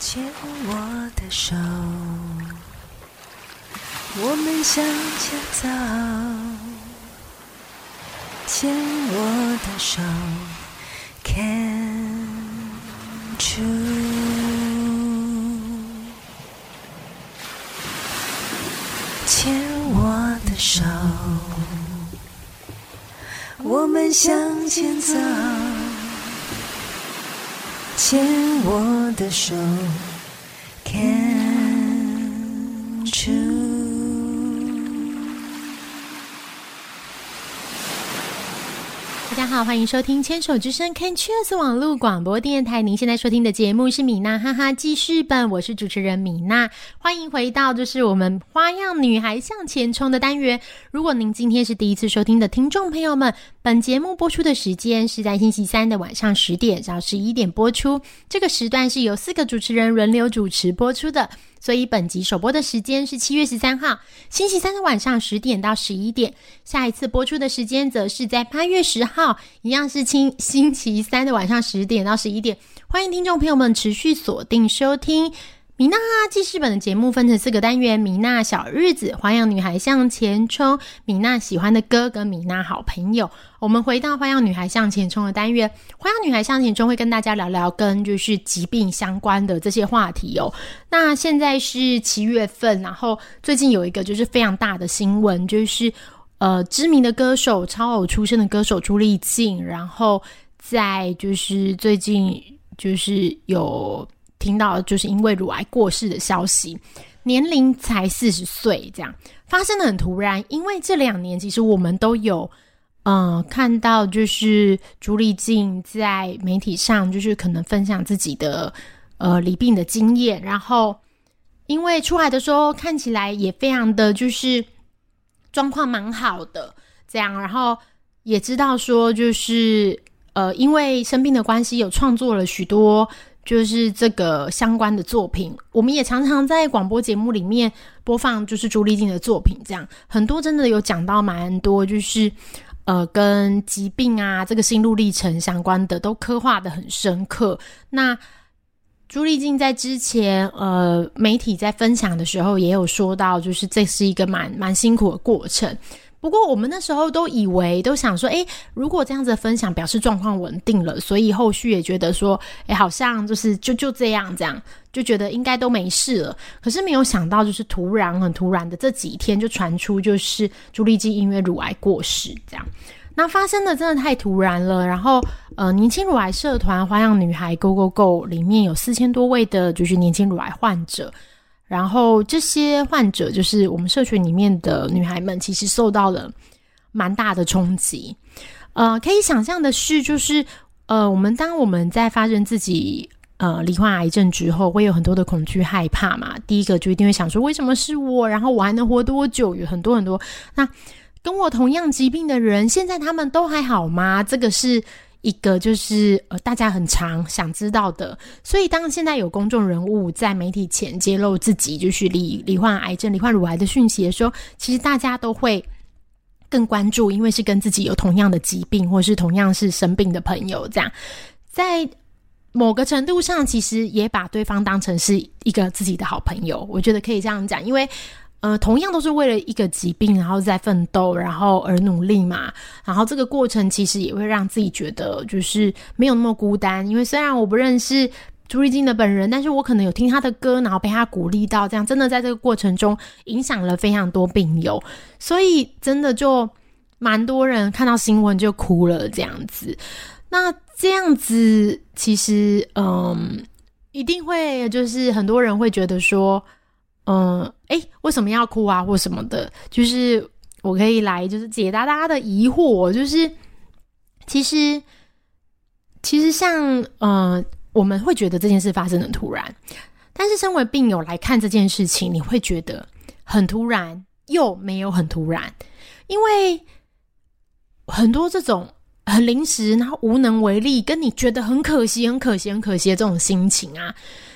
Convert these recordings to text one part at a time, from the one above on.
牵我的手，我们向前走。牵我的手，Can true。牵我的手，我们向前走。牵我的手。大家好，欢迎收听《牵手之声》Can Cheers 网络广播电台。您现在收听的节目是米娜哈哈记事本，我是主持人米娜。欢迎回到就是我们花样女孩向前冲的单元。如果您今天是第一次收听的听众朋友们，本节目播出的时间是在星期三的晚上十点到十一点播出。这个时段是由四个主持人轮流主持播出的。所以本集首播的时间是七月十三号星期三的晚上十点到十一点，下一次播出的时间则是在八月十号，一样是星星期三的晚上十点到十一点。欢迎听众朋友们持续锁定收听。米娜记事本的节目分成四个单元：米娜小日子、花样女孩向前冲、米娜喜欢的歌跟米娜好朋友。我们回到花样女孩向前冲的单元，花样女孩向前冲会跟大家聊聊跟就是疾病相关的这些话题哦。那现在是七月份，然后最近有一个就是非常大的新闻，就是呃知名的歌手超偶出身的歌手朱丽静，然后在就是最近就是有。听到就是因为乳癌过世的消息，年龄才四十岁，这样发生的很突然。因为这两年其实我们都有，嗯，看到就是朱丽静在媒体上就是可能分享自己的呃离病的经验，然后因为出来的时候看起来也非常的就是状况蛮好的，这样，然后也知道说就是呃因为生病的关系有创作了许多。就是这个相关的作品，我们也常常在广播节目里面播放，就是朱丽静的作品，这样很多真的有讲到蛮多，就是呃跟疾病啊这个心路历程相关的，都刻画的很深刻。那朱丽静在之前呃媒体在分享的时候，也有说到，就是这是一个蛮蛮辛苦的过程。不过我们那时候都以为，都想说，诶，如果这样子分享，表示状况稳定了，所以后续也觉得说，诶，好像就是就就这样，这样就觉得应该都没事了。可是没有想到，就是突然很突然的这几天就传出，就是朱丽基因为乳癌过世，这样，那发生的真的太突然了。然后，呃，年轻乳癌社团花样女孩 Go Go Go 里面有四千多位的，就是年轻乳癌患者。然后这些患者就是我们社群里面的女孩们，其实受到了蛮大的冲击。呃，可以想象的是，就是呃，我们当我们在发生自己呃罹患癌症之后，会有很多的恐惧、害怕嘛。第一个就一定会想说，为什么是我？然后我还能活多久？有很多很多。那跟我同样疾病的人，现在他们都还好吗？这个是。一个就是呃，大家很常想知道的，所以当现在有公众人物在媒体前揭露自己就是罹罹患癌症、罹患乳癌的讯息的时候，其实大家都会更关注，因为是跟自己有同样的疾病或是同样是生病的朋友，这样在某个程度上，其实也把对方当成是一个自己的好朋友。我觉得可以这样讲，因为。呃，同样都是为了一个疾病，然后在奋斗，然后而努力嘛。然后这个过程其实也会让自己觉得就是没有那么孤单。因为虽然我不认识朱丽静的本人，但是我可能有听她的歌，然后被她鼓励到，这样真的在这个过程中影响了非常多病友。所以真的就蛮多人看到新闻就哭了这样子。那这样子其实嗯，一定会就是很多人会觉得说。嗯，哎，为什么要哭啊，或什么的？就是我可以来，就是解答大家的疑惑。就是其实，其实像呃，我们会觉得这件事发生的突然，但是身为病友来看这件事情，你会觉得很突然，又没有很突然，因为很多这种很临时，然后无能为力，跟你觉得很可惜、很可惜、很可惜的这种心情啊，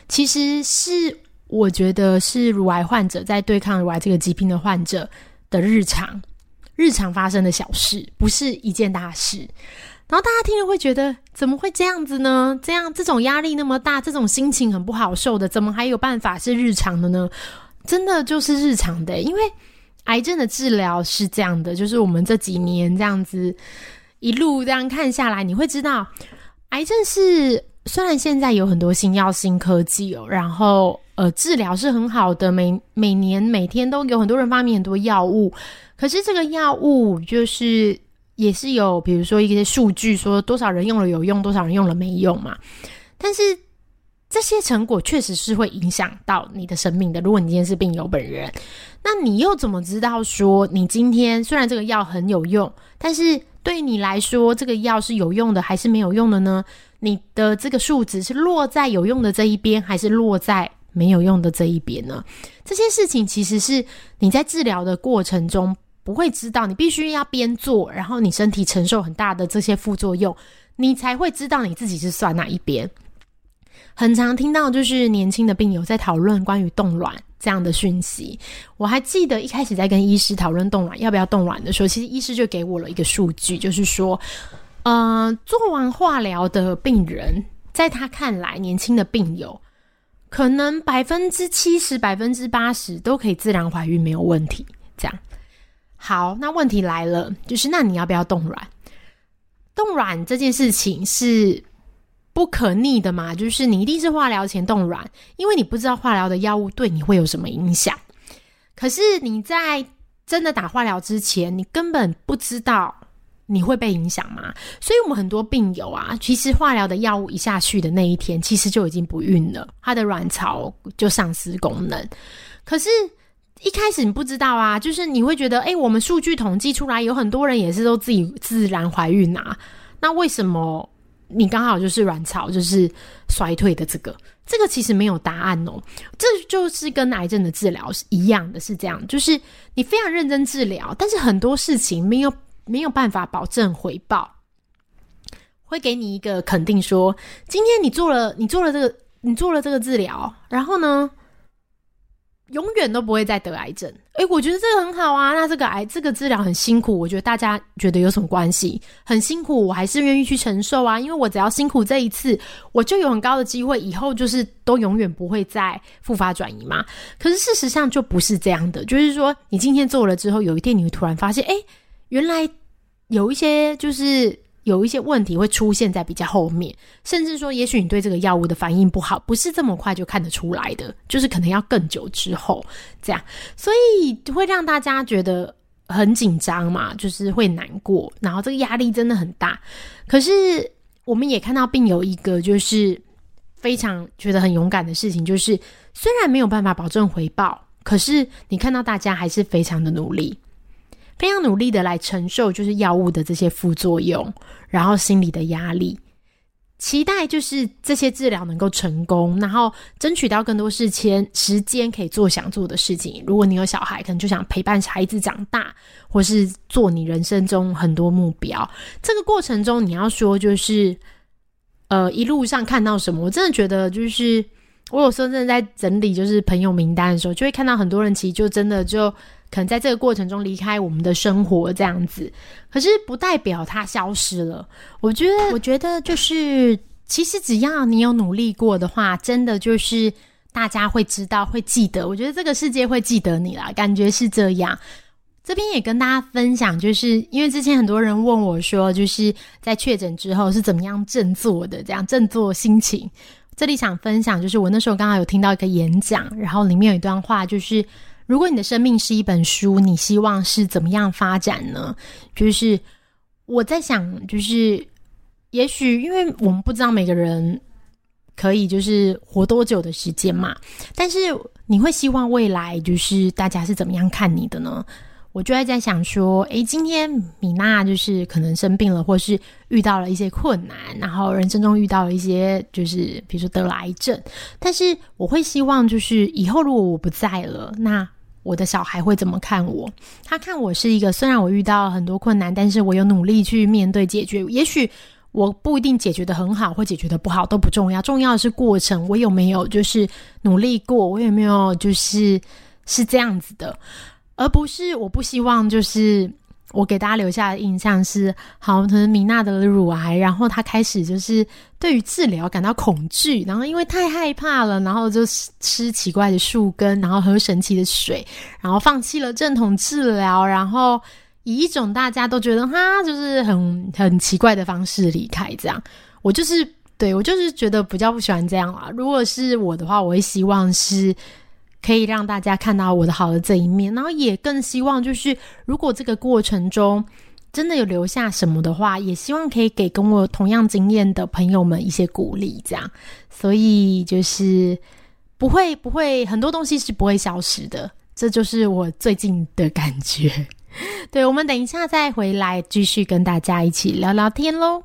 其实是。我觉得是乳癌患者在对抗乳癌这个疾病的患者的日常，日常发生的小事，不是一件大事。然后大家听了会觉得怎么会这样子呢？这样这种压力那么大，这种心情很不好受的，怎么还有办法是日常的呢？真的就是日常的，因为癌症的治疗是这样的，就是我们这几年这样子一路这样看下来，你会知道，癌症是虽然现在有很多新药、新科技哦，然后呃治疗是很好的，每每年每天都有很多人发明很多药物，可是这个药物就是也是有，比如说一些数据说多少人用了有用，多少人用了没用嘛，但是。这些成果确实是会影响到你的生命的。如果你今天是病友本人，那你又怎么知道说你今天虽然这个药很有用，但是对你来说这个药是有用的还是没有用的呢？你的这个数值是落在有用的这一边，还是落在没有用的这一边呢？这些事情其实是你在治疗的过程中不会知道，你必须要边做，然后你身体承受很大的这些副作用，你才会知道你自己是算哪一边。很常听到就是年轻的病友在讨论关于冻卵这样的讯息。我还记得一开始在跟医师讨论冻卵要不要冻卵的时候，其实医师就给我了一个数据，就是说，呃，做完化疗的病人，在他看来，年轻的病友可能百分之七十、百分之八十都可以自然怀孕，没有问题。这样，好，那问题来了，就是那你要不要冻卵？冻卵这件事情是。不可逆的嘛，就是你一定是化疗前冻卵，因为你不知道化疗的药物对你会有什么影响。可是你在真的打化疗之前，你根本不知道你会被影响吗。所以我们很多病友啊，其实化疗的药物一下去的那一天，其实就已经不孕了，他的卵巢就丧失功能。可是，一开始你不知道啊，就是你会觉得，哎，我们数据统计出来，有很多人也是都自己自然怀孕啊，那为什么？你刚好就是卵巢就是衰退的这个，这个其实没有答案哦。这就是跟癌症的治疗是一样的，是这样，就是你非常认真治疗，但是很多事情没有没有办法保证回报，会给你一个肯定说，今天你做了你做了这个你做了这个治疗，然后呢？永远都不会再得癌症。诶，我觉得这个很好啊。那这个癌这个治疗很辛苦，我觉得大家觉得有什么关系？很辛苦，我还是愿意去承受啊。因为我只要辛苦这一次，我就有很高的机会，以后就是都永远不会再复发转移嘛。可是事实上就不是这样的，就是说你今天做了之后，有一天你会突然发现，诶，原来有一些就是。有一些问题会出现在比较后面，甚至说，也许你对这个药物的反应不好，不是这么快就看得出来的，就是可能要更久之后这样，所以会让大家觉得很紧张嘛，就是会难过，然后这个压力真的很大。可是我们也看到病友一个就是非常觉得很勇敢的事情，就是虽然没有办法保证回报，可是你看到大家还是非常的努力。非常努力的来承受，就是药物的这些副作用，然后心理的压力，期待就是这些治疗能够成功，然后争取到更多事情时间可以做想做的事情。如果你有小孩，可能就想陪伴孩子长大，或是做你人生中很多目标。这个过程中，你要说就是，呃，一路上看到什么，我真的觉得就是，我有时候真的在整理就是朋友名单的时候，就会看到很多人其实就真的就。可能在这个过程中离开我们的生活这样子，可是不代表它消失了。我觉得，我觉得就是，其实只要你有努力过的话，真的就是大家会知道、会记得。我觉得这个世界会记得你啦，感觉是这样。这边也跟大家分享，就是因为之前很多人问我说，就是在确诊之后是怎么样振作的，这样振作心情。这里想分享，就是我那时候刚好有听到一个演讲，然后里面有一段话，就是。如果你的生命是一本书，你希望是怎么样发展呢？就是我在想，就是也许因为我们不知道每个人可以就是活多久的时间嘛，但是你会希望未来就是大家是怎么样看你的呢？我就在在想说，诶，今天米娜就是可能生病了，或是遇到了一些困难，然后人生中遇到了一些就是比如说得了癌症，但是我会希望就是以后如果我不在了，那我的小孩会怎么看我？他看我是一个，虽然我遇到很多困难，但是我有努力去面对解决。也许我不一定解决的很好，或解决的不好都不重要，重要的是过程。我有没有就是努力过？我有没有就是是这样子的？而不是我不希望就是我给大家留下的印象是，好，可能米娜得了乳癌，然后她开始就是对于治疗感到恐惧，然后因为太害怕了，然后就吃奇怪的树根，然后喝神奇的水，然后放弃了正统治疗，然后以一种大家都觉得哈，就是很很奇怪的方式离开。这样，我就是对我就是觉得比较不喜欢这样啦。如果是我的话，我会希望是。可以让大家看到我的好的这一面，然后也更希望就是，如果这个过程中真的有留下什么的话，也希望可以给跟我同样经验的朋友们一些鼓励，这样。所以就是不会不会很多东西是不会消失的，这就是我最近的感觉。对，我们等一下再回来继续跟大家一起聊聊天喽。